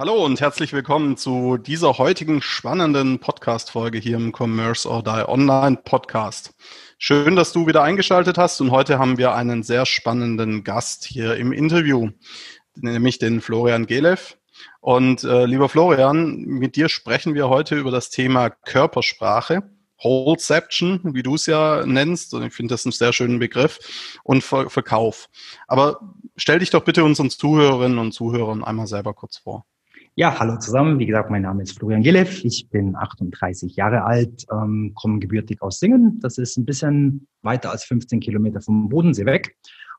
Hallo und herzlich willkommen zu dieser heutigen spannenden Podcast-Folge hier im Commerce or Die Online Podcast. Schön, dass du wieder eingeschaltet hast und heute haben wir einen sehr spannenden Gast hier im Interview, nämlich den Florian Gelev. Und äh, lieber Florian, mit dir sprechen wir heute über das Thema Körpersprache. Wholeception, wie du es ja nennst, und ich finde das einen sehr schönen Begriff, und Ver Verkauf. Aber stell dich doch bitte unseren Zuhörerinnen und Zuhörern einmal selber kurz vor. Ja, hallo zusammen. Wie gesagt, mein Name ist Florian Gillev. Ich bin 38 Jahre alt, ähm, komme gebürtig aus Singen. Das ist ein bisschen weiter als 15 Kilometer vom Bodensee weg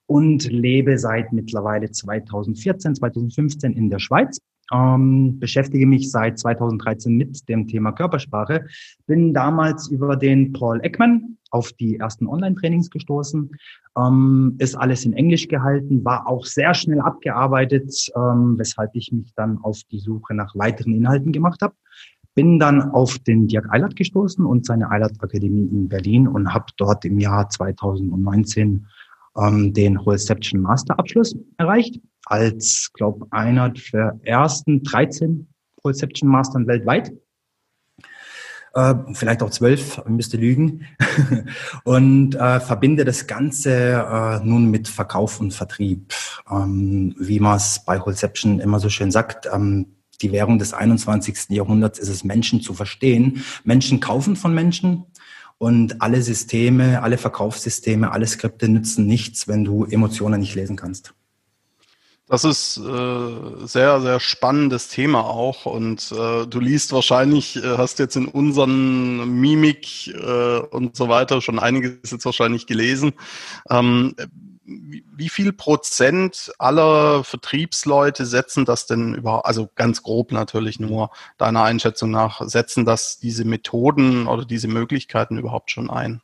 und lebe seit mittlerweile 2014, 2015 in der Schweiz. Ähm, beschäftige mich seit 2013 mit dem Thema Körpersprache. Bin damals über den Paul Ekman auf die ersten Online-Trainings gestoßen. Ähm, ist alles in Englisch gehalten, war auch sehr schnell abgearbeitet, ähm, weshalb ich mich dann auf die Suche nach weiteren Inhalten gemacht habe. Bin dann auf den Dirk Eilert gestoßen und seine Eilert Akademie in Berlin und habe dort im Jahr 2019 ähm, den Wholeception Master Abschluss erreicht. Als, glaube einer der ersten 13 Wholeception Mastern weltweit äh, vielleicht auch zwölf, müsste lügen, und äh, verbinde das Ganze äh, nun mit Verkauf und Vertrieb. Ähm, wie man es bei Holception immer so schön sagt, ähm, die Währung des 21. Jahrhunderts ist es, Menschen zu verstehen. Menschen kaufen von Menschen und alle Systeme, alle Verkaufssysteme, alle Skripte nützen nichts, wenn du Emotionen nicht lesen kannst. Das ist äh, sehr, sehr spannendes Thema auch. Und äh, du liest wahrscheinlich, äh, hast jetzt in unseren Mimik äh, und so weiter schon einiges jetzt wahrscheinlich gelesen. Ähm, wie, viel Prozent aller Vertriebsleute setzen das denn überhaupt, also ganz grob natürlich nur deiner Einschätzung nach, setzen das diese Methoden oder diese Möglichkeiten überhaupt schon ein?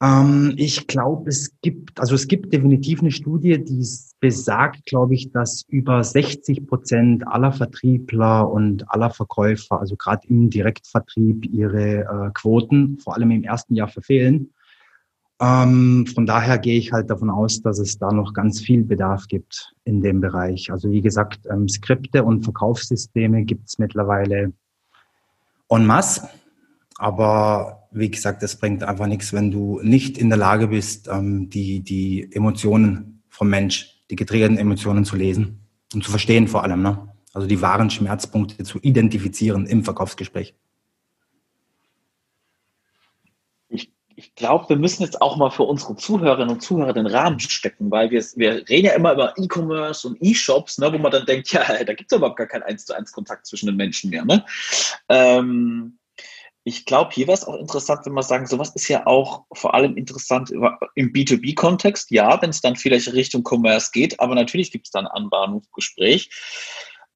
Ähm, ich glaube, es gibt, also es gibt definitiv eine Studie, die besagt, glaube ich, dass über 60 Prozent aller Vertriebler und aller Verkäufer, also gerade im Direktvertrieb, ihre äh, Quoten vor allem im ersten Jahr verfehlen. Ähm, von daher gehe ich halt davon aus, dass es da noch ganz viel Bedarf gibt in dem Bereich. Also wie gesagt, ähm, Skripte und Verkaufssysteme gibt es mittlerweile en masse. Aber wie gesagt, es bringt einfach nichts, wenn du nicht in der Lage bist, ähm, die, die Emotionen vom Mensch, die getriggerten Emotionen zu lesen und zu verstehen vor allem. Ne? Also die wahren Schmerzpunkte zu identifizieren im Verkaufsgespräch. Ich, glaube, wir müssen jetzt auch mal für unsere Zuhörerinnen und Zuhörer den Rahmen stecken, weil wir, wir reden ja immer über E-Commerce und E-Shops, ne, wo man dann denkt, ja, da gibt es überhaupt gar keinen 1 zu 1 Kontakt zwischen den Menschen mehr. Ne? Ähm, ich glaube, hier wäre es auch interessant, wenn wir sagen, sowas ist ja auch vor allem interessant im B2B-Kontext, ja, wenn es dann vielleicht Richtung Commerce geht, aber natürlich gibt es dann ein Anbahnungsgespräch.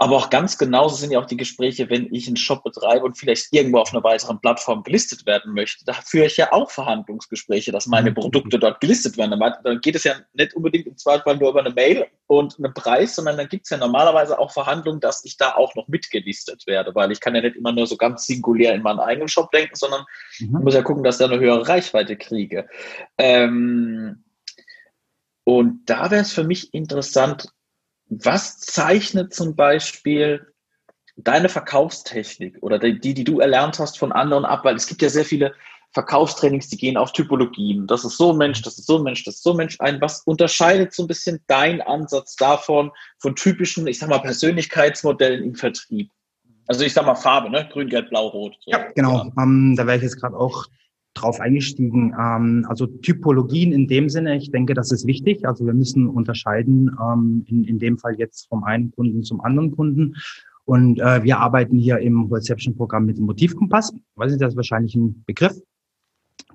Aber auch ganz genauso sind ja auch die Gespräche, wenn ich einen Shop betreibe und vielleicht irgendwo auf einer weiteren Plattform gelistet werden möchte. Da führe ich ja auch Verhandlungsgespräche, dass meine mhm. Produkte dort gelistet werden. Dann geht es ja nicht unbedingt im Zweifel nur über eine Mail und einen Preis, sondern dann gibt es ja normalerweise auch Verhandlungen, dass ich da auch noch mitgelistet werde, weil ich kann ja nicht immer nur so ganz singulär in meinen eigenen Shop denken, sondern mhm. muss ja gucken, dass ich da eine höhere Reichweite kriege. Ähm, und da wäre es für mich interessant, was zeichnet zum Beispiel deine Verkaufstechnik oder die, die du erlernt hast von anderen ab? Weil es gibt ja sehr viele Verkaufstrainings, die gehen auf Typologien. Das ist so ein Mensch, das ist so ein Mensch, das ist so ein Mensch ein. Was unterscheidet so ein bisschen dein Ansatz davon von typischen, ich sag mal, Persönlichkeitsmodellen im Vertrieb? Also ich sag mal Farbe, ne? Grün, Gelb, Blau, Rot. So. Ja, genau. Ja. Ähm, da wäre ich jetzt gerade auch drauf eingestiegen. Ähm, also Typologien in dem Sinne, ich denke, das ist wichtig. Also wir müssen unterscheiden, ähm, in, in dem Fall jetzt vom einen Kunden zum anderen Kunden. Und äh, wir arbeiten hier im Reception-Programm mit dem Motivkompass. Weiß nicht, das ist wahrscheinlich ein Begriff.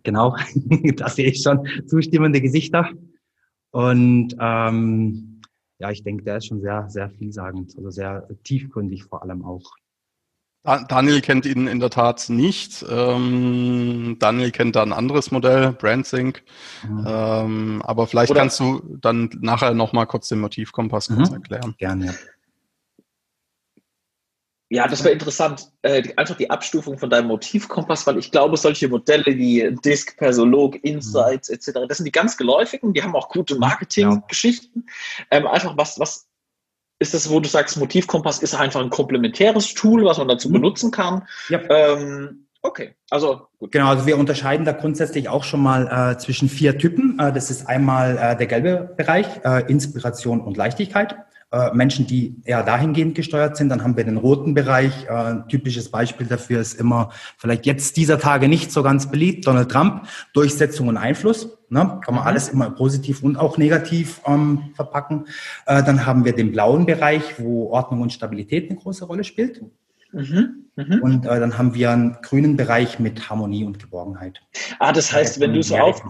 Genau, da sehe ich schon zustimmende Gesichter. Und ähm, ja, ich denke, der ist schon sehr, sehr vielsagend, also sehr tiefgründig vor allem auch. Daniel kennt ihn in der Tat nicht. Ähm, Daniel kennt da ein anderes Modell, BrandSync. Mhm. Ähm, aber vielleicht Oder kannst du dann nachher nochmal kurz den Motivkompass kurz mhm. erklären. Gerne. Ja, das wäre interessant, äh, einfach die Abstufung von deinem Motivkompass, weil ich glaube, solche Modelle wie Disk, Persolog, Insights mhm. etc., das sind die ganz geläufigen, die haben auch gute Marketinggeschichten. Ja. Ähm, einfach was, was ist das, wo du sagst, Motivkompass ist einfach ein komplementäres Tool, was man dazu mhm. benutzen kann. Ja. Ähm, Okay, also gut. Genau, also wir unterscheiden da grundsätzlich auch schon mal äh, zwischen vier Typen. Äh, das ist einmal äh, der gelbe Bereich, äh, Inspiration und Leichtigkeit äh, Menschen, die eher dahingehend gesteuert sind. Dann haben wir den roten Bereich. Äh, ein typisches Beispiel dafür ist immer vielleicht jetzt dieser Tage nicht so ganz beliebt, Donald Trump, Durchsetzung und Einfluss. Ne? Kann man mhm. alles immer positiv und auch negativ ähm, verpacken. Äh, dann haben wir den blauen Bereich, wo Ordnung und Stabilität eine große Rolle spielt. Mhm, mh. Und äh, dann haben wir einen grünen Bereich mit Harmonie und Geborgenheit. Ah, das heißt, wenn du so auf,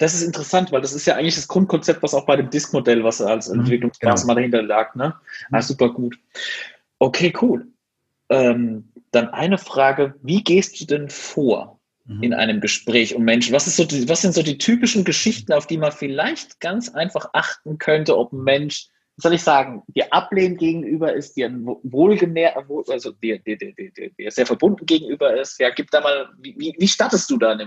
das ist interessant, weil das ist ja eigentlich das Grundkonzept, was auch bei dem Disk-Modell, was als mhm, Entwicklungsmaßnahme genau. dahinter lag. Ne? Ah, mhm. super gut. Okay, cool. Ähm, dann eine Frage, wie gehst du denn vor mhm. in einem Gespräch um Menschen? Was, ist so die, was sind so die typischen Geschichten, auf die man vielleicht ganz einfach achten könnte, ob ein Mensch soll ich sagen, dir ablehnend gegenüber ist, dir wohlgenährt, also dir, dir, dir, dir, sehr verbunden gegenüber ist. Ja, gib da mal, wie, wie startest du da?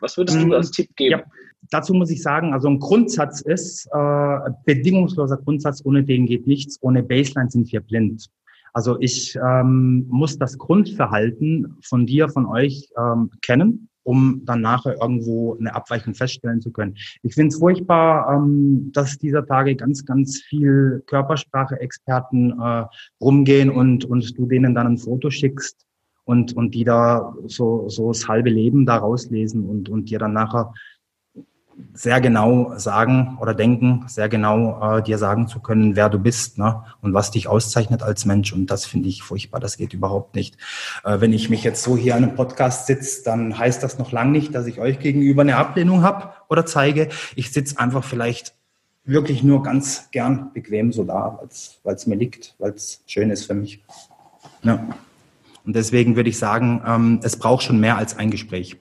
Was würdest du mhm. als Tipp geben? Ja, dazu muss ich sagen, also ein Grundsatz ist, äh, bedingungsloser Grundsatz, ohne den geht nichts, ohne Baseline sind wir blind. Also ich ähm, muss das Grundverhalten von dir, von euch ähm, kennen um dann nachher irgendwo eine Abweichung feststellen zu können. Ich finde es furchtbar, ähm, dass dieser Tage ganz, ganz viel Körpersprache-Experten äh, rumgehen und, und du denen dann ein Foto schickst und, und die da so, so das halbe Leben da rauslesen und, und dir dann nachher sehr genau sagen oder denken, sehr genau äh, dir sagen zu können, wer du bist ne? und was dich auszeichnet als Mensch. Und das finde ich furchtbar, das geht überhaupt nicht. Äh, wenn ich mich jetzt so hier an einem Podcast sitze, dann heißt das noch lange nicht, dass ich euch gegenüber eine Ablehnung habe oder zeige. Ich sitze einfach vielleicht wirklich nur ganz gern bequem so da, weil es mir liegt, weil es schön ist für mich. Ja. Und deswegen würde ich sagen, ähm, es braucht schon mehr als ein Gespräch.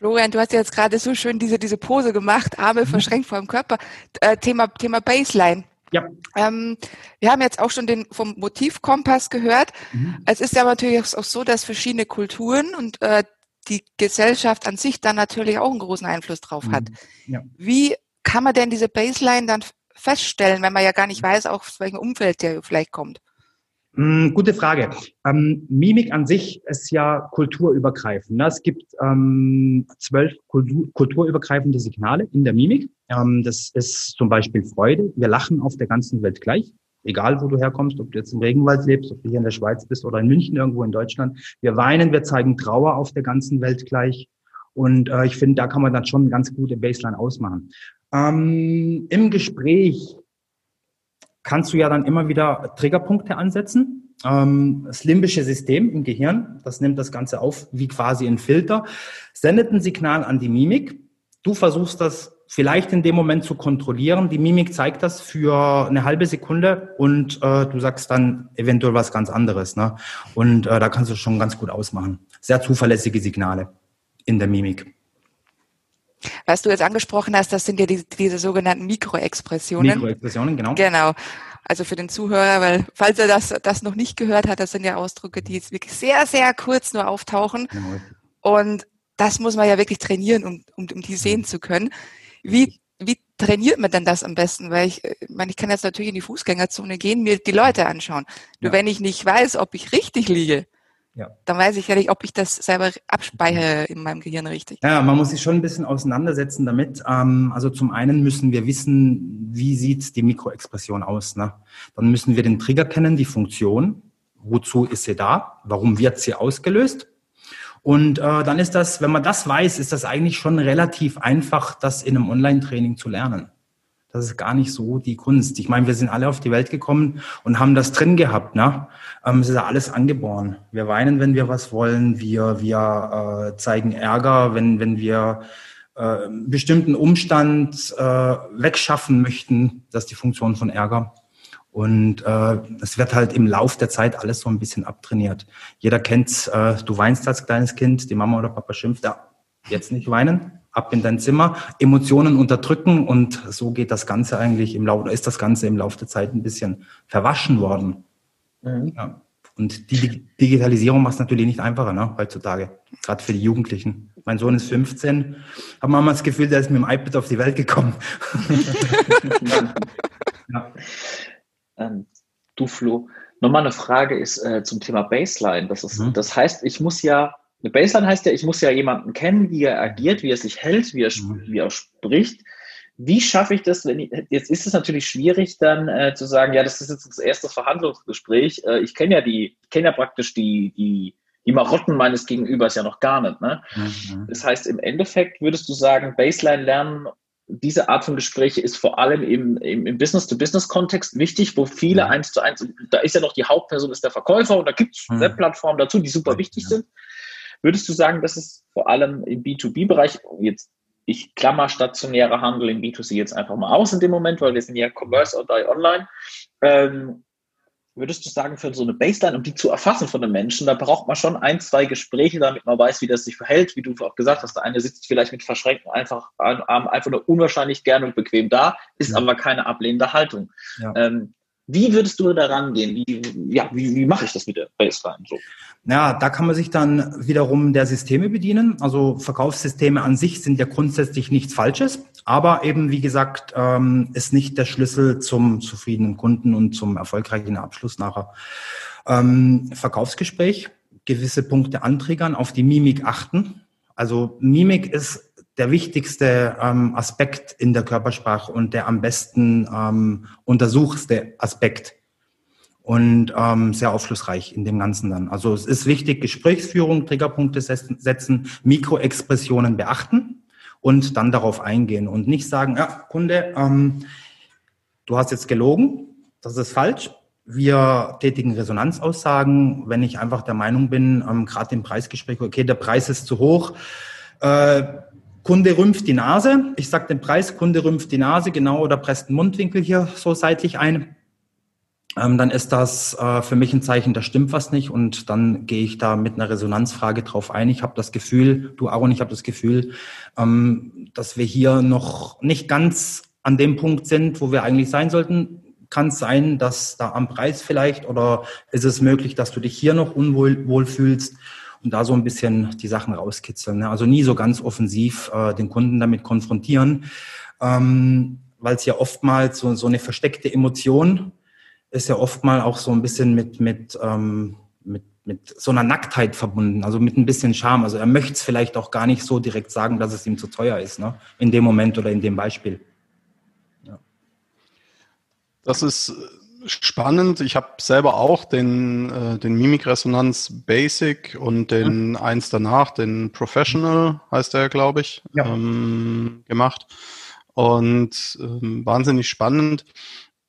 Florian, du hast jetzt gerade so schön diese, diese Pose gemacht, Arme mhm. verschränkt vor dem Körper. Äh, Thema, Thema Baseline. Ja. Ähm, wir haben jetzt auch schon den vom Motivkompass gehört. Mhm. Es ist ja natürlich auch so, dass verschiedene Kulturen und äh, die Gesellschaft an sich dann natürlich auch einen großen Einfluss drauf hat. Mhm. Ja. Wie kann man denn diese Baseline dann feststellen, wenn man ja gar nicht weiß, auch aus welchem Umfeld der vielleicht kommt? Mm, gute Frage. Ähm, Mimik an sich ist ja kulturübergreifend. Ne? Es gibt ähm, zwölf Kultur, kulturübergreifende Signale in der Mimik. Ähm, das ist zum Beispiel Freude. Wir lachen auf der ganzen Welt gleich. Egal, wo du herkommst, ob du jetzt im Regenwald lebst, ob du hier in der Schweiz bist oder in München irgendwo in Deutschland. Wir weinen, wir zeigen Trauer auf der ganzen Welt gleich. Und äh, ich finde, da kann man dann schon eine ganz gute Baseline ausmachen. Ähm, Im Gespräch kannst du ja dann immer wieder Triggerpunkte ansetzen. Ähm, das limbische System im Gehirn, das nimmt das Ganze auf wie quasi ein Filter, sendet ein Signal an die Mimik. Du versuchst das vielleicht in dem Moment zu kontrollieren. Die Mimik zeigt das für eine halbe Sekunde und äh, du sagst dann eventuell was ganz anderes. Ne? Und äh, da kannst du schon ganz gut ausmachen. Sehr zuverlässige Signale in der Mimik. Was du jetzt angesprochen hast, das sind ja die, diese sogenannten Mikroexpressionen. Mikroexpressionen, genau. Genau. Also für den Zuhörer, weil falls er das, das noch nicht gehört hat, das sind ja Ausdrücke, die jetzt wirklich sehr, sehr kurz nur auftauchen. Genau. Und das muss man ja wirklich trainieren, um, um, um die sehen zu können. Wie, wie trainiert man denn das am besten? Weil ich, ich meine, ich kann jetzt natürlich in die Fußgängerzone gehen, mir die Leute anschauen. Nur ja. wenn ich nicht weiß, ob ich richtig liege, ja. Dann weiß ich ja nicht, ob ich das selber abspeichere in meinem Gehirn richtig. Ja, man muss sich schon ein bisschen auseinandersetzen damit. Ähm, also zum einen müssen wir wissen, wie sieht die Mikroexpression aus. Ne? Dann müssen wir den Trigger kennen, die Funktion. Wozu ist sie da? Warum wird sie ausgelöst? Und äh, dann ist das, wenn man das weiß, ist das eigentlich schon relativ einfach, das in einem Online-Training zu lernen. Das ist gar nicht so die Kunst. Ich meine, wir sind alle auf die Welt gekommen und haben das drin gehabt. Ne? Ähm, es ist ja alles angeboren. Wir weinen, wenn wir was wollen. Wir, wir äh, zeigen Ärger, wenn, wenn wir äh, bestimmten Umstand äh, wegschaffen möchten. Das ist die Funktion von Ärger. Und äh, es wird halt im Lauf der Zeit alles so ein bisschen abtrainiert. Jeder kennt's, äh, du weinst als kleines Kind, die Mama oder Papa schimpft, ja, jetzt nicht weinen, ab in dein Zimmer, Emotionen unterdrücken und so geht das Ganze eigentlich im Lauf, oder ist das Ganze im Laufe der Zeit ein bisschen verwaschen worden. Mhm. Ja. Und die Digitalisierung macht es natürlich nicht einfacher, ne, heutzutage, gerade für die Jugendlichen. Mein Sohn ist 15, habe manchmal das Gefühl, der ist mit dem iPad auf die Welt gekommen. ja. ähm, du Flo, nochmal eine Frage ist äh, zum Thema Baseline. Das, ist, mhm. das heißt, ich muss ja eine Baseline heißt ja, ich muss ja jemanden kennen, wie er agiert, wie er sich hält, wie er, mhm. wie er spricht. Wie schaffe ich das, wenn ich, jetzt ist es natürlich schwierig, dann äh, zu sagen, ja, das ist jetzt das erste Verhandlungsgespräch. Äh, ich kenne ja die, kenne ja praktisch die, die, die Marotten meines Gegenübers ja noch gar nicht. Ne? Mhm. Das heißt, im Endeffekt würdest du sagen, Baseline lernen, diese Art von Gespräche ist vor allem im, im, im Business-to-Business-Kontext wichtig, wo viele mhm. eins zu eins, da ist ja noch die Hauptperson, ist der Verkäufer und da gibt es mhm. Webplattformen dazu, die super wichtig sind. Würdest du sagen, dass es vor allem im B2B-Bereich, jetzt ich klammer stationäre Handel im B2C jetzt einfach mal aus in dem Moment, weil wir sind ja Commerce oder Online. Ähm, würdest du sagen, für so eine Baseline, um die zu erfassen von den Menschen, da braucht man schon ein, zwei Gespräche, damit man weiß, wie das sich verhält, wie du auch gesagt hast, der eine sitzt vielleicht mit verschränkten einfach, einfach nur unwahrscheinlich gern und bequem da, ist ja. aber keine ablehnende Haltung. Ja. Ähm, wie würdest du da rangehen? Wie, ja, wie, wie mache ich das mit der Baseline so? Ja, da kann man sich dann wiederum der Systeme bedienen. Also Verkaufssysteme an sich sind ja grundsätzlich nichts Falsches, aber eben, wie gesagt, ähm, ist nicht der Schlüssel zum zufriedenen Kunden und zum erfolgreichen Abschluss nachher. Ähm, Verkaufsgespräch, gewisse Punkte anträgern, auf die Mimik achten. Also Mimik ist der wichtigste ähm, Aspekt in der Körpersprache und der am besten ähm, untersuchste Aspekt und ähm, sehr aufschlussreich in dem Ganzen dann. Also es ist wichtig, Gesprächsführung, Triggerpunkte setzen, Mikroexpressionen beachten und dann darauf eingehen und nicht sagen, ja, Kunde, ähm, du hast jetzt gelogen, das ist falsch. Wir tätigen Resonanzaussagen, wenn ich einfach der Meinung bin, ähm, gerade im Preisgespräch, okay, der Preis ist zu hoch. Äh, Kunde rümpft die Nase. Ich sage den Preis, Kunde rümpft die Nase, genau, oder presst den Mundwinkel hier so seitlich ein. Ähm, dann ist das äh, für mich ein Zeichen, da stimmt was nicht. Und dann gehe ich da mit einer Resonanzfrage drauf ein. Ich habe das Gefühl, du Aaron, ich habe das Gefühl, ähm, dass wir hier noch nicht ganz an dem Punkt sind, wo wir eigentlich sein sollten. Kann es sein, dass da am Preis vielleicht oder ist es möglich, dass du dich hier noch unwohl wohl fühlst? Und da so ein bisschen die Sachen rauskitzeln. Ne? Also nie so ganz offensiv äh, den Kunden damit konfrontieren, ähm, weil es ja oftmals so, so eine versteckte Emotion ist ja oftmals auch so ein bisschen mit, mit, ähm, mit, mit so einer Nacktheit verbunden, also mit ein bisschen Scham. Also er möchte es vielleicht auch gar nicht so direkt sagen, dass es ihm zu teuer ist, ne? in dem Moment oder in dem Beispiel. Das ist spannend. Ich habe selber auch den, äh, den Mimikresonanz Basic und den mhm. eins danach, den Professional heißt der, glaube ich, ja. ähm, gemacht. Und ähm, wahnsinnig spannend.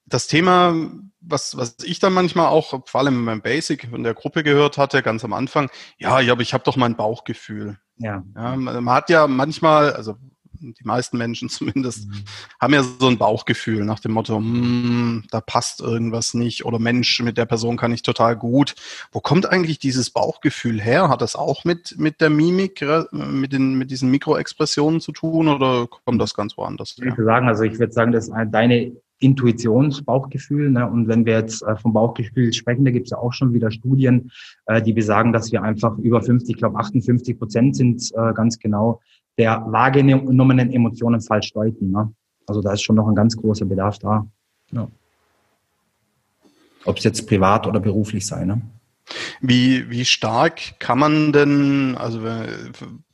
Das Thema, was, was ich dann manchmal auch, vor allem beim Basic in der Gruppe gehört hatte, ganz am Anfang, ja, ja aber ich habe doch mein Bauchgefühl. Ja. ja. Man hat ja manchmal, also die meisten Menschen zumindest, mhm. haben ja so ein Bauchgefühl nach dem Motto, hm, da passt irgendwas nicht oder Mensch, mit der Person kann ich total gut. Wo kommt eigentlich dieses Bauchgefühl her? Hat das auch mit, mit der Mimik, mit, den, mit diesen Mikroexpressionen zu tun oder kommt das ganz woanders her? Ich würde sagen, also ich würde sagen, das ist deine Intuitionsbauchgefühl. Ne? Und wenn wir jetzt äh, vom Bauchgefühl sprechen, da gibt es ja auch schon wieder Studien, äh, die besagen, dass wir einfach über 50, ich glaube 58 Prozent sind äh, ganz genau, der wahrgenommenen Emotionen falsch deuten. Ne? Also da ist schon noch ein ganz großer Bedarf da. Ja. Ob es jetzt privat oder beruflich sei. Ne? Wie, wie stark kann man denn, also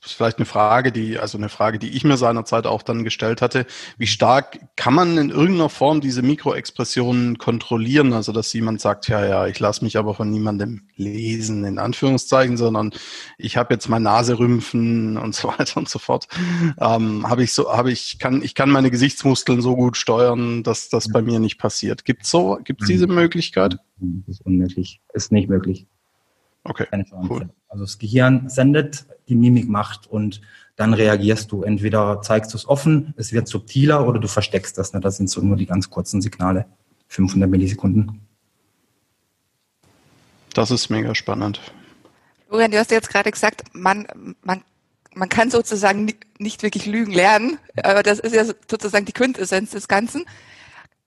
ist vielleicht eine Frage, die, also eine Frage, die ich mir seinerzeit auch dann gestellt hatte. Wie stark kann man in irgendeiner Form diese Mikroexpressionen kontrollieren? Also, dass jemand sagt, ja, ja, ich lasse mich aber von niemandem lesen, in Anführungszeichen, sondern ich habe jetzt meine Nase rümpfen und so weiter und so fort. Ähm, habe ich so, habe ich, kann, ich kann meine Gesichtsmuskeln so gut steuern, dass das bei mir nicht passiert. Gibt es so, gibt es diese Möglichkeit? Das ist unmöglich. Ist nicht möglich. Okay. Cool. Also das Gehirn sendet, die Mimik macht und dann reagierst du. Entweder zeigst du es offen, es wird subtiler oder du versteckst das. Ne? Das sind so nur die ganz kurzen Signale. 500 Millisekunden. Das ist mega spannend. Florian, du hast jetzt gerade gesagt, man, man, man kann sozusagen nicht wirklich Lügen lernen, aber das ist ja sozusagen die Quintessenz des Ganzen.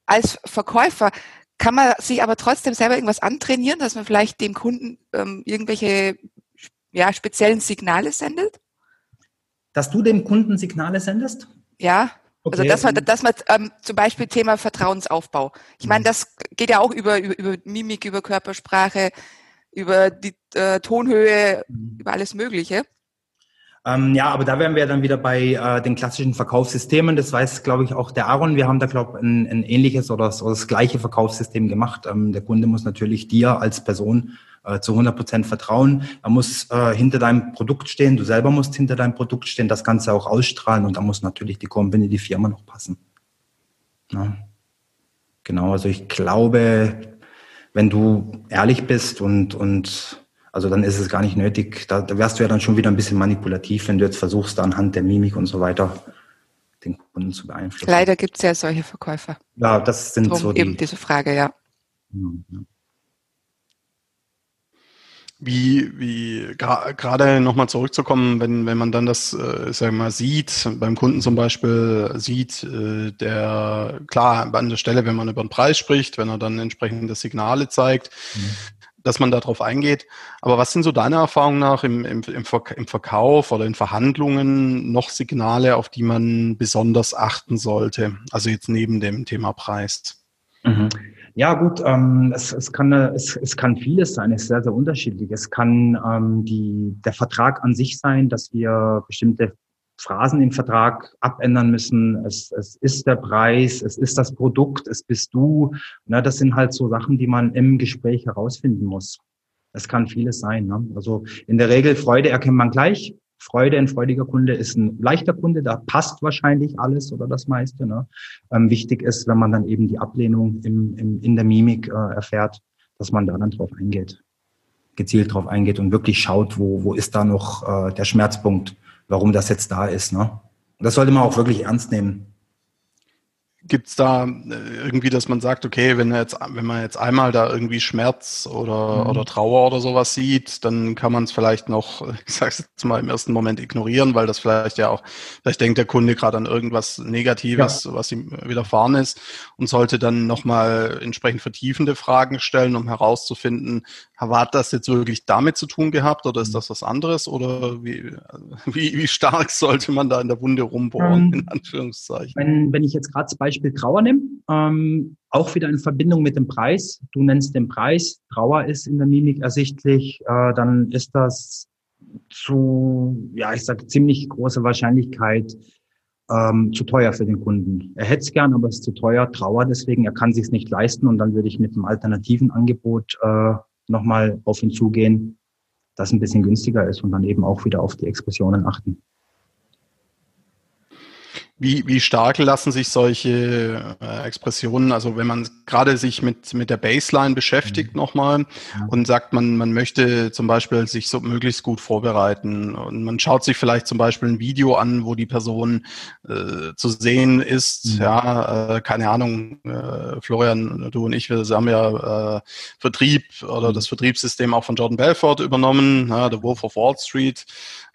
Als Verkäufer kann man sich aber trotzdem selber irgendwas antrainieren, dass man vielleicht dem Kunden ähm, irgendwelche ja, speziellen Signale sendet? Dass du dem Kunden Signale sendest? Ja. Also, okay. Also dass man, dass man ähm, zum Beispiel Thema Vertrauensaufbau. Ich meine, mhm. das geht ja auch über, über, über Mimik, über Körpersprache, über die äh, Tonhöhe, mhm. über alles Mögliche. Ähm, ja, aber da wären wir dann wieder bei äh, den klassischen Verkaufssystemen. Das weiß, glaube ich, auch der Aaron. Wir haben da, glaube ich, ein, ein ähnliches oder das, oder das gleiche Verkaufssystem gemacht. Ähm, der Kunde muss natürlich dir als Person äh, zu 100 Prozent vertrauen. Er muss äh, hinter deinem Produkt stehen. Du selber musst hinter deinem Produkt stehen. Das Ganze auch ausstrahlen. Und da muss natürlich die Company, die Firma noch passen. Ja. Genau, also ich glaube, wenn du ehrlich bist und, und also dann ist es gar nicht nötig. Da, da wärst du ja dann schon wieder ein bisschen manipulativ, wenn du jetzt versuchst, anhand der Mimik und so weiter den Kunden zu beeinflussen. Leider gibt es ja solche Verkäufer. Ja, das sind Drum so die, eben diese Frage, ja. ja. Wie, wie gerade nochmal zurückzukommen, wenn, wenn man dann das, äh, sag mal, sieht, beim Kunden zum Beispiel sieht, äh, der, klar, an der Stelle, wenn man über den Preis spricht, wenn er dann entsprechende Signale zeigt, mhm dass man darauf eingeht. Aber was sind so deiner Erfahrung nach im, im, im, Verkauf oder in Verhandlungen noch Signale, auf die man besonders achten sollte? Also jetzt neben dem Thema Preis. Mhm. Ja, gut, ähm, es, es, kann, es, es kann vieles sein, es ist sehr, sehr unterschiedlich. Es kann ähm, die, der Vertrag an sich sein, dass wir bestimmte Phrasen im Vertrag abändern müssen. Es, es ist der Preis, es ist das Produkt, es bist du. Na, das sind halt so Sachen, die man im Gespräch herausfinden muss. Es kann vieles sein. Ne? Also in der Regel Freude erkennt man gleich. Freude, ein freudiger Kunde ist ein leichter Kunde, da passt wahrscheinlich alles oder das meiste. Ne? Ähm, wichtig ist, wenn man dann eben die Ablehnung im, im, in der Mimik äh, erfährt, dass man da dann drauf eingeht, gezielt drauf eingeht und wirklich schaut, wo, wo ist da noch äh, der Schmerzpunkt warum das jetzt da ist. Ne? Das sollte man auch wirklich ernst nehmen. Gibt es da äh, irgendwie, dass man sagt, okay, wenn, jetzt, wenn man jetzt einmal da irgendwie Schmerz oder, mhm. oder Trauer oder sowas sieht, dann kann man es vielleicht noch, ich sage jetzt mal im ersten Moment ignorieren, weil das vielleicht ja auch, vielleicht denkt der Kunde gerade an irgendwas Negatives, ja. was ihm widerfahren ist und sollte dann nochmal entsprechend vertiefende Fragen stellen, um herauszufinden, hat das jetzt wirklich damit zu tun gehabt oder ist mhm. das was anderes oder wie, wie, wie stark sollte man da in der Wunde rumbohren, ähm, in Anführungszeichen? Wenn, wenn ich jetzt gerade das Beispiel Trauer nehme, ähm, auch wieder in Verbindung mit dem Preis. Du nennst den Preis, Trauer ist in der Mimik ersichtlich, äh, dann ist das zu, ja, ich sage ziemlich große Wahrscheinlichkeit ähm, zu teuer für den Kunden. Er hätte es gern, aber es ist zu teuer, Trauer deswegen, er kann sich nicht leisten und dann würde ich mit einem alternativen Angebot äh, nochmal auf ihn zugehen, das ein bisschen günstiger ist und dann eben auch wieder auf die Expressionen achten. Wie, wie stark lassen sich solche äh, Expressionen, also wenn man gerade sich mit, mit der Baseline beschäftigt mhm. nochmal und sagt, man, man möchte zum Beispiel sich so möglichst gut vorbereiten und man schaut sich vielleicht zum Beispiel ein Video an, wo die Person äh, zu sehen ist, mhm. ja, äh, keine Ahnung, äh, Florian, du und ich, wir haben ja äh, Vertrieb oder mhm. das Vertriebssystem auch von Jordan Belfort übernommen, ja, The Wolf of Wall Street,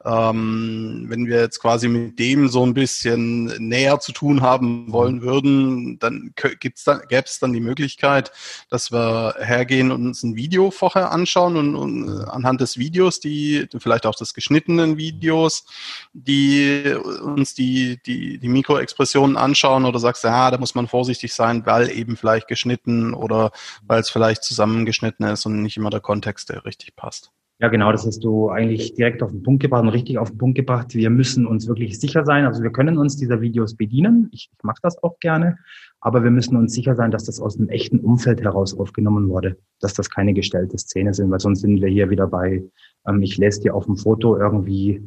ähm, wenn wir jetzt quasi mit dem so ein bisschen näher zu tun haben wollen würden, dann gibt's dann, gäbe es dann die Möglichkeit, dass wir hergehen und uns ein Video vorher anschauen und, und anhand des Videos, die vielleicht auch des geschnittenen Videos, die uns die, die, die Mikroexpressionen anschauen oder sagst, ja, da muss man vorsichtig sein, weil eben vielleicht geschnitten oder weil es vielleicht zusammengeschnitten ist und nicht immer der Kontext, der richtig passt. Ja, genau, das hast du eigentlich direkt auf den Punkt gebracht und richtig auf den Punkt gebracht. Wir müssen uns wirklich sicher sein. Also wir können uns dieser Videos bedienen. Ich, ich mache das auch gerne. Aber wir müssen uns sicher sein, dass das aus einem echten Umfeld heraus aufgenommen wurde, dass das keine gestellte Szene sind, weil sonst sind wir hier wieder bei, ähm, ich lese dir auf dem Foto irgendwie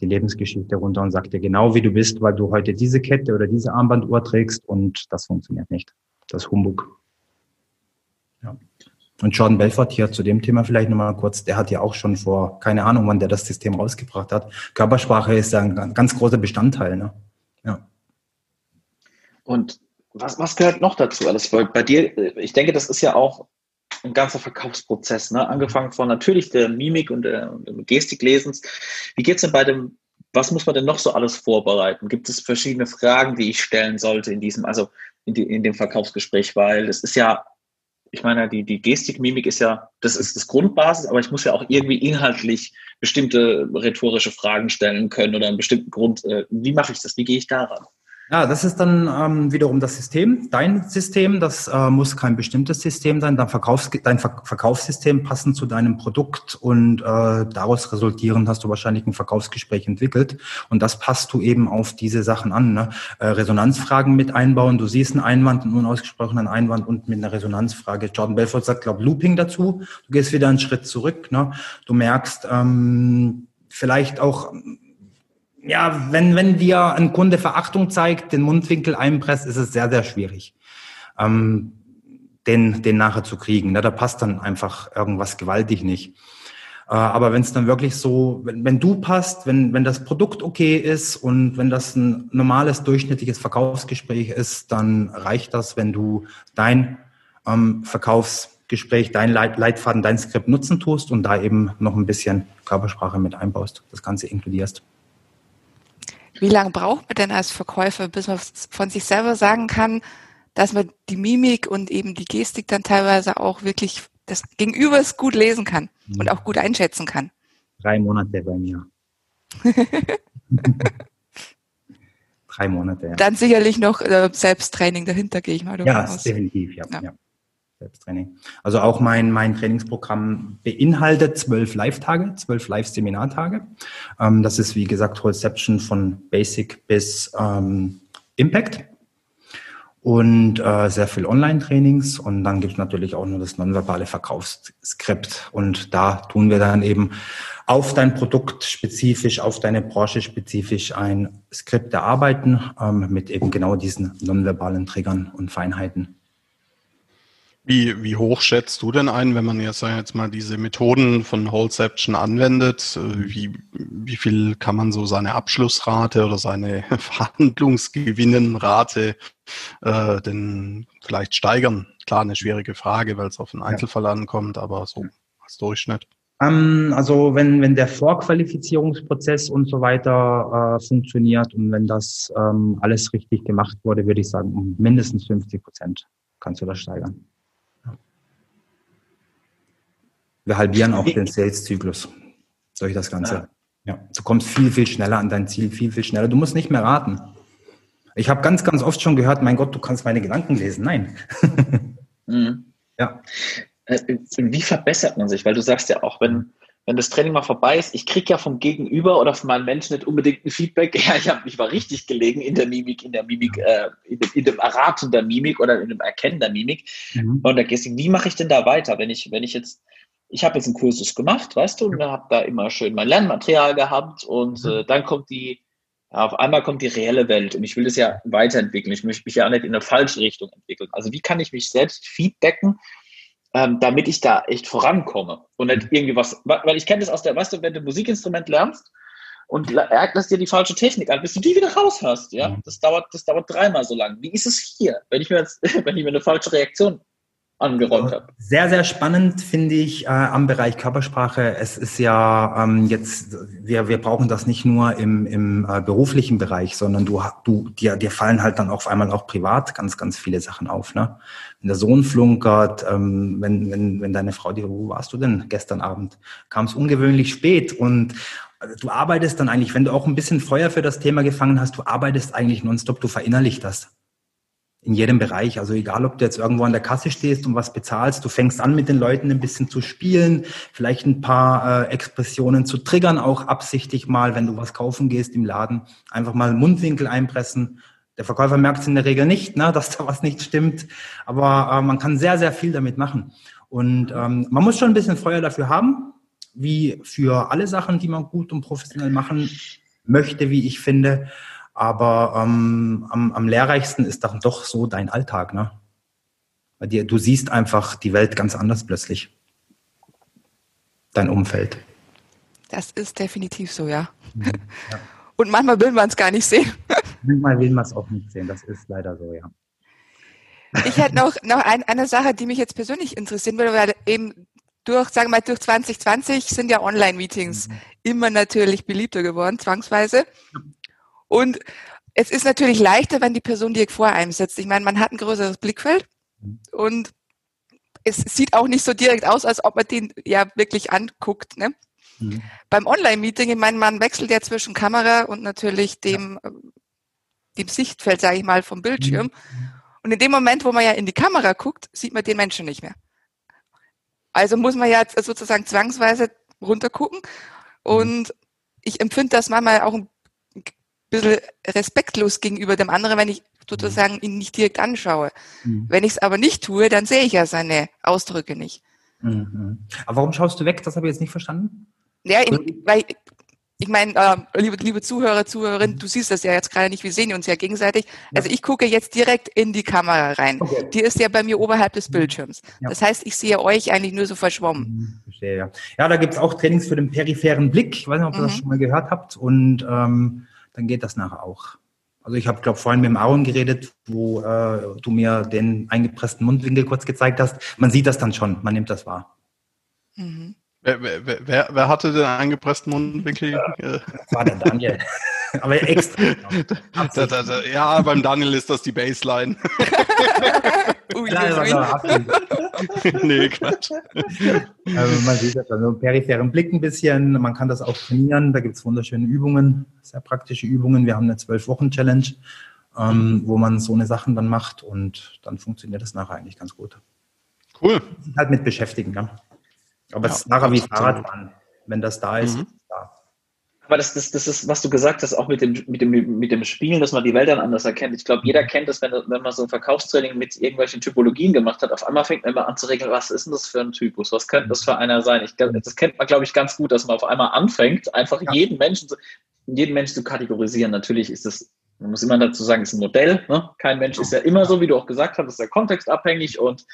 die Lebensgeschichte runter und sag dir genau, wie du bist, weil du heute diese Kette oder diese Armbanduhr trägst und das funktioniert nicht. Das Humbug. Ja. Und Jordan Belfort hier zu dem Thema vielleicht nochmal kurz, der hat ja auch schon vor, keine Ahnung, wann der das System rausgebracht hat. Körpersprache ist ja ein ganz großer Bestandteil. Ne? Ja. Und was, was gehört noch dazu? Alles bei dir, ich denke, das ist ja auch ein ganzer Verkaufsprozess, ne? Angefangen von natürlich der Mimik und der, Gestiklesens. Wie geht's denn bei dem, was muss man denn noch so alles vorbereiten? Gibt es verschiedene Fragen, die ich stellen sollte in diesem, also in, die, in dem Verkaufsgespräch? Weil das ist ja, ich meine, die, die Gestik, Mimik ist ja, das ist das Grundbasis, aber ich muss ja auch irgendwie inhaltlich bestimmte rhetorische Fragen stellen können oder einen bestimmten Grund. Äh, wie mache ich das? Wie gehe ich daran? Ja, das ist dann ähm, wiederum das System, dein System. Das äh, muss kein bestimmtes System sein. Dein, Verkaufs dein Ver Verkaufssystem passend zu deinem Produkt und äh, daraus resultierend hast du wahrscheinlich ein Verkaufsgespräch entwickelt. Und das passt du eben auf diese Sachen an. Ne? Äh, Resonanzfragen mit einbauen. Du siehst einen Einwand, einen unausgesprochenen Einwand und mit einer Resonanzfrage. Jordan Belfort sagt, glaube Looping dazu. Du gehst wieder einen Schritt zurück. Ne? Du merkst ähm, vielleicht auch ja, wenn, wenn dir ein Kunde Verachtung zeigt, den Mundwinkel einpresst, ist es sehr, sehr schwierig, ähm, den, den nachher zu kriegen. Ne? Da passt dann einfach irgendwas gewaltig nicht. Äh, aber wenn es dann wirklich so, wenn, wenn du passt, wenn, wenn das Produkt okay ist und wenn das ein normales, durchschnittliches Verkaufsgespräch ist, dann reicht das, wenn du dein ähm, Verkaufsgespräch, dein Leit Leitfaden, dein Skript nutzen tust und da eben noch ein bisschen Körpersprache mit einbaust, das Ganze inkludierst. Wie lange braucht man denn als Verkäufer, bis man von sich selber sagen kann, dass man die Mimik und eben die Gestik dann teilweise auch wirklich das Gegenübers gut lesen kann mhm. und auch gut einschätzen kann? Drei Monate bei mir. Drei Monate, ja. Dann sicherlich noch äh, Selbsttraining dahinter, gehe ich mal davon ja, aus. Definitiv, ja, ja. ja. Selbsttraining. Also auch mein, mein Trainingsprogramm beinhaltet zwölf Live-Tage, zwölf Live-Seminartage. Ähm, das ist, wie gesagt, Wholeception von Basic bis ähm, Impact und äh, sehr viel Online-Trainings und dann gibt es natürlich auch nur das nonverbale Verkaufsskript und da tun wir dann eben auf dein Produkt spezifisch, auf deine Branche spezifisch ein Skript erarbeiten ähm, mit eben genau diesen nonverbalen Triggern und Feinheiten. Wie, wie hoch schätzt du denn ein, wenn man jetzt, sagen jetzt mal diese Methoden von Holeception anwendet? Äh, wie, wie viel kann man so seine Abschlussrate oder seine Verhandlungsgewinnenrate äh, denn vielleicht steigern? Klar, eine schwierige Frage, weil es auf einen Einzelfall ankommt, aber so als Durchschnitt. Ähm, also wenn, wenn der Vorqualifizierungsprozess und so weiter äh, funktioniert und wenn das ähm, alles richtig gemacht wurde, würde ich sagen, um mindestens 50 Prozent kannst du das steigern. Wir halbieren auch den Sales-Zyklus durch das Ganze. Ja. ja. Du kommst viel, viel schneller an dein Ziel, viel, viel schneller. Du musst nicht mehr raten. Ich habe ganz, ganz oft schon gehört, mein Gott, du kannst meine Gedanken lesen. Nein. mhm. Ja. Äh, wie verbessert man sich? Weil du sagst ja auch, wenn, wenn das Training mal vorbei ist, ich kriege ja vom Gegenüber oder von meinen Menschen nicht unbedingt ein Feedback, ja, ich, hab, ich war richtig gelegen in der Mimik, in der Mimik, äh, in, dem, in dem Erraten der Mimik oder in dem Erkennen der Mimik. Mhm. Und da gehst du, wie mache ich denn da weiter, wenn ich, wenn ich jetzt ich habe jetzt einen Kursus gemacht, weißt du, und habe da immer schön mein Lernmaterial gehabt und mhm. äh, dann kommt die, ja, auf einmal kommt die reelle Welt und ich will das ja weiterentwickeln. Ich möchte mich ja nicht in eine falsche Richtung entwickeln. Also wie kann ich mich selbst feedbacken, ähm, damit ich da echt vorankomme und nicht mhm. irgendwie was, weil ich kenne das aus der, weißt du, wenn du ein Musikinstrument lernst und lass dir die falsche Technik an, bis du die wieder raus hast, ja, mhm. das dauert, das dauert dreimal so lang. Wie ist es hier, wenn ich mir jetzt, wenn ich mir eine falsche Reaktion angeräumt habe. Sehr, sehr spannend finde ich äh, am Bereich Körpersprache. Es ist ja ähm, jetzt, wir, wir brauchen das nicht nur im, im äh, beruflichen Bereich, sondern du, du, dir, dir fallen halt dann auf einmal auch privat ganz, ganz viele Sachen auf. Ne? Wenn der Sohn flunkert, ähm, wenn, wenn, wenn deine Frau dir, wo warst du denn gestern Abend? Kam es ungewöhnlich spät und äh, du arbeitest dann eigentlich, wenn du auch ein bisschen Feuer für das Thema gefangen hast, du arbeitest eigentlich nonstop, du verinnerlichst das in jedem Bereich. Also egal, ob du jetzt irgendwo an der Kasse stehst und was bezahlst, du fängst an mit den Leuten ein bisschen zu spielen, vielleicht ein paar äh, Expressionen zu triggern, auch absichtlich mal, wenn du was kaufen gehst im Laden, einfach mal Mundwinkel einpressen. Der Verkäufer merkt es in der Regel nicht, ne, dass da was nicht stimmt, aber äh, man kann sehr, sehr viel damit machen. Und ähm, man muss schon ein bisschen Feuer dafür haben, wie für alle Sachen, die man gut und professionell machen möchte, wie ich finde. Aber ähm, am, am lehrreichsten ist dann doch so dein Alltag, ne? Weil dir, du siehst einfach die Welt ganz anders plötzlich. Dein Umfeld. Das ist definitiv so, ja. Mhm, ja. Und manchmal will man es gar nicht sehen. Manchmal will man es auch nicht sehen, das ist leider so, ja. Ich hätte noch, noch ein, eine Sache, die mich jetzt persönlich interessieren würde, weil eben durch, sagen wir mal, durch 2020 sind ja Online-Meetings mhm. immer natürlich beliebter geworden, zwangsweise. Und es ist natürlich leichter, wenn die Person direkt vor einem sitzt. Ich meine, man hat ein größeres Blickfeld und es sieht auch nicht so direkt aus, als ob man den ja wirklich anguckt. Ne? Mhm. Beim Online-Meeting, ich meine, man wechselt ja zwischen Kamera und natürlich dem, ja. dem Sichtfeld, sage ich mal, vom Bildschirm. Mhm. Und in dem Moment, wo man ja in die Kamera guckt, sieht man den Menschen nicht mehr. Also muss man ja sozusagen zwangsweise runtergucken. Und mhm. ich empfinde das manchmal auch ein bisschen respektlos gegenüber dem anderen, wenn ich sozusagen ihn nicht direkt anschaue. Mhm. Wenn ich es aber nicht tue, dann sehe ich ja seine Ausdrücke nicht. Mhm. Aber warum schaust du weg? Das habe ich jetzt nicht verstanden. Ja, in, weil ich meine, äh, liebe, liebe Zuhörer, Zuhörerinnen, du siehst das ja jetzt gerade nicht, wir sehen uns ja gegenseitig. Also ich gucke jetzt direkt in die Kamera rein. Okay. Die ist ja bei mir oberhalb des Bildschirms. Ja. Das heißt, ich sehe euch eigentlich nur so verschwommen. Mhm, verstehe, ja. Ja, da gibt's auch Trainings für den peripheren Blick. Ich weiß nicht, ob ihr mhm. das schon mal gehört habt. Und ähm, dann geht das nachher auch. Also ich habe, glaube vorhin mit dem Aaron geredet, wo äh, du mir den eingepressten Mundwinkel kurz gezeigt hast. Man sieht das dann schon, man nimmt das wahr. Mhm. Wer, wer, wer, wer, hatte den eingepressten Mundwinkel? Das war der Daniel. Aber extra. da, da, da, ja, beim Daniel ist das die Baseline. ui, nee, Quatsch. Also man sieht das also peripheren Blick ein bisschen. Man kann das auch trainieren. Da gibt es wunderschöne Übungen, sehr praktische Übungen. Wir haben eine Zwölf-Wochen-Challenge, ähm, wo man so eine Sachen dann macht und dann funktioniert das nachher eigentlich ganz gut. Cool. Halt mit beschäftigen, ja. Aber ja, es ist nachher wie Fahrradfahren. Wenn das da ist, mhm. ist da. Aber das, das, das ist, was du gesagt hast, auch mit dem, mit dem, mit dem Spielen, dass man die Welt dann anders erkennt. Ich glaube, jeder kennt das, wenn, wenn man so ein Verkaufstraining mit irgendwelchen Typologien gemacht hat. Auf einmal fängt man immer an zu regeln, was ist denn das für ein Typus? Was könnte das für einer sein? Ich, das kennt man, glaube ich, ganz gut, dass man auf einmal anfängt, einfach ja. jeden Menschen zu, jeden Menschen zu kategorisieren. Natürlich ist das man muss immer dazu sagen, ist ein Modell. Ne? Kein Mensch ist ja immer so, wie du auch gesagt hast, ist ja kontextabhängig und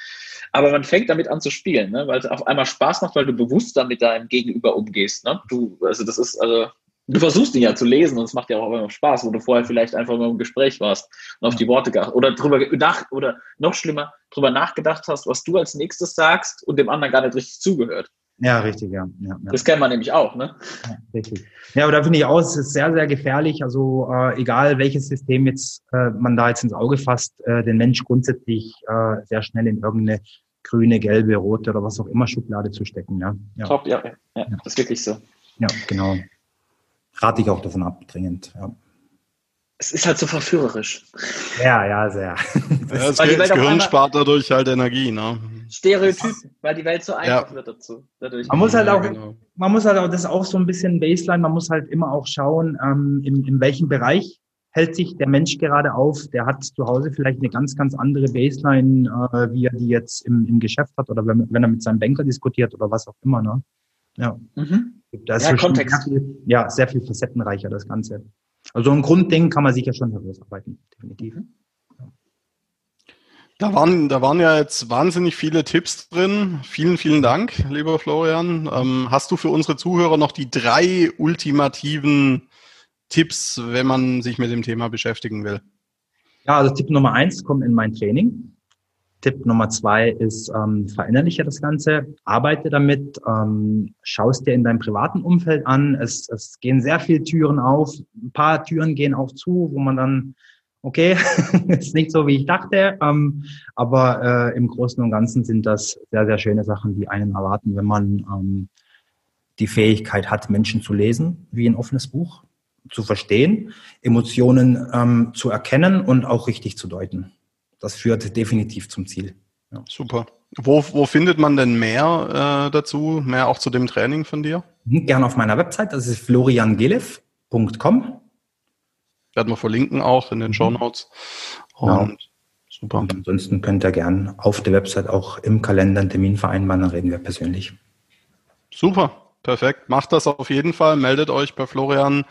aber man fängt damit an zu spielen, ne? weil es auf einmal Spaß macht, weil du bewusst mit deinem Gegenüber umgehst. Ne? Du, also das ist, also du versuchst ihn ja zu lesen und es macht ja auch immer Spaß, wo du vorher vielleicht einfach nur im Gespräch warst und auf die Worte geachtet oder drüber nach oder noch schlimmer drüber nachgedacht hast, was du als nächstes sagst und dem anderen gar nicht richtig zugehört. Ja, richtig, ja. ja, ja. Das kennt man nämlich auch, ne? Ja, richtig. Ja, aber da finde ich auch, es ist sehr, sehr gefährlich. Also äh, egal welches System jetzt äh, man da jetzt ins Auge fasst, äh, den Mensch grundsätzlich äh, sehr schnell in irgendeine grüne, gelbe, rote oder was auch immer Schublade zu stecken. Ja, ja. Top, ja, ja, ja. Das ist wirklich so. Ja, genau. Rate ich auch davon ab, dringend. Ja es ist halt so verführerisch. Ja, ja, sehr. Das, ja, das, Gehirn spart dadurch halt Energie, ne? Stereotypen, weil die Welt so einfach ja. wird dazu. Dadurch. Man muss halt auch, genau. man muss halt auch, das ist auch so ein bisschen Baseline, man muss halt immer auch schauen, ähm, in, in welchem Bereich hält sich der Mensch gerade auf. Der hat zu Hause vielleicht eine ganz, ganz andere Baseline, äh, wie er die jetzt im, im Geschäft hat oder wenn, wenn er mit seinem Banker diskutiert oder was auch immer, ne? Ja. Mhm. Da ist ja, Kontext. Sehr viel, ja, sehr viel facettenreicher, das Ganze. Also ein Grundding kann man sicher schon herausarbeiten, definitiv. Da waren, da waren ja jetzt wahnsinnig viele Tipps drin. Vielen, vielen Dank, lieber Florian. Ähm, hast du für unsere Zuhörer noch die drei ultimativen Tipps, wenn man sich mit dem Thema beschäftigen will? Ja, also Tipp Nummer eins, komm in mein Training. Tipp Nummer zwei ist, ähm, verinnerliche das Ganze, arbeite damit, ähm, schaust dir in deinem privaten Umfeld an. Es, es gehen sehr viele Türen auf, ein paar Türen gehen auch zu, wo man dann, okay, ist nicht so, wie ich dachte, ähm, aber äh, im Großen und Ganzen sind das sehr, sehr schöne Sachen, die einen erwarten, wenn man ähm, die Fähigkeit hat, Menschen zu lesen, wie ein offenes Buch, zu verstehen, Emotionen ähm, zu erkennen und auch richtig zu deuten das führt definitiv zum Ziel. Ja. Super. Wo, wo findet man denn mehr äh, dazu, mehr auch zu dem Training von dir? Mhm, gerne auf meiner Website, das ist floriangelev.com. Werden wir verlinken auch in den mhm. Show Notes. Genau. Und super. Und ansonsten könnt ihr gerne auf der Website auch im Kalender einen Termin vereinbaren, dann reden wir persönlich. Super, perfekt. Macht das auf jeden Fall. Meldet euch bei Florian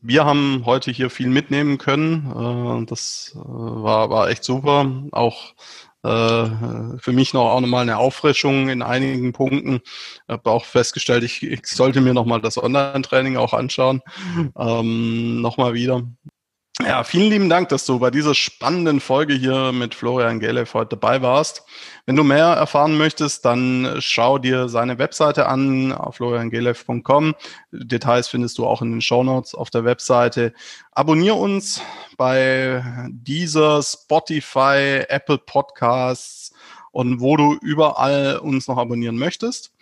wir haben heute hier viel mitnehmen können. Äh, das äh, war, war echt super. Auch äh, für mich noch auch nochmal eine Auffrischung in einigen Punkten. Ich habe auch festgestellt, ich, ich sollte mir nochmal das Online-Training auch anschauen. Ähm, nochmal wieder. Ja, vielen lieben Dank, dass du bei dieser spannenden Folge hier mit Florian Gelev heute dabei warst. Wenn du mehr erfahren möchtest, dann schau dir seine Webseite an auf floriangelev.com. Details findest du auch in den Show Notes auf der Webseite. Abonnier uns bei dieser Spotify, Apple Podcasts und wo du überall uns noch abonnieren möchtest.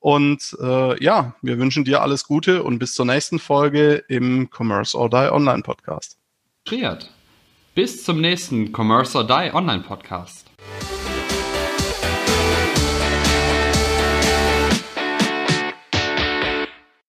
Und äh, ja, wir wünschen dir alles Gute und bis zur nächsten Folge im Commerce or Die Online Podcast. Bis zum nächsten Commerce or Die Online Podcast.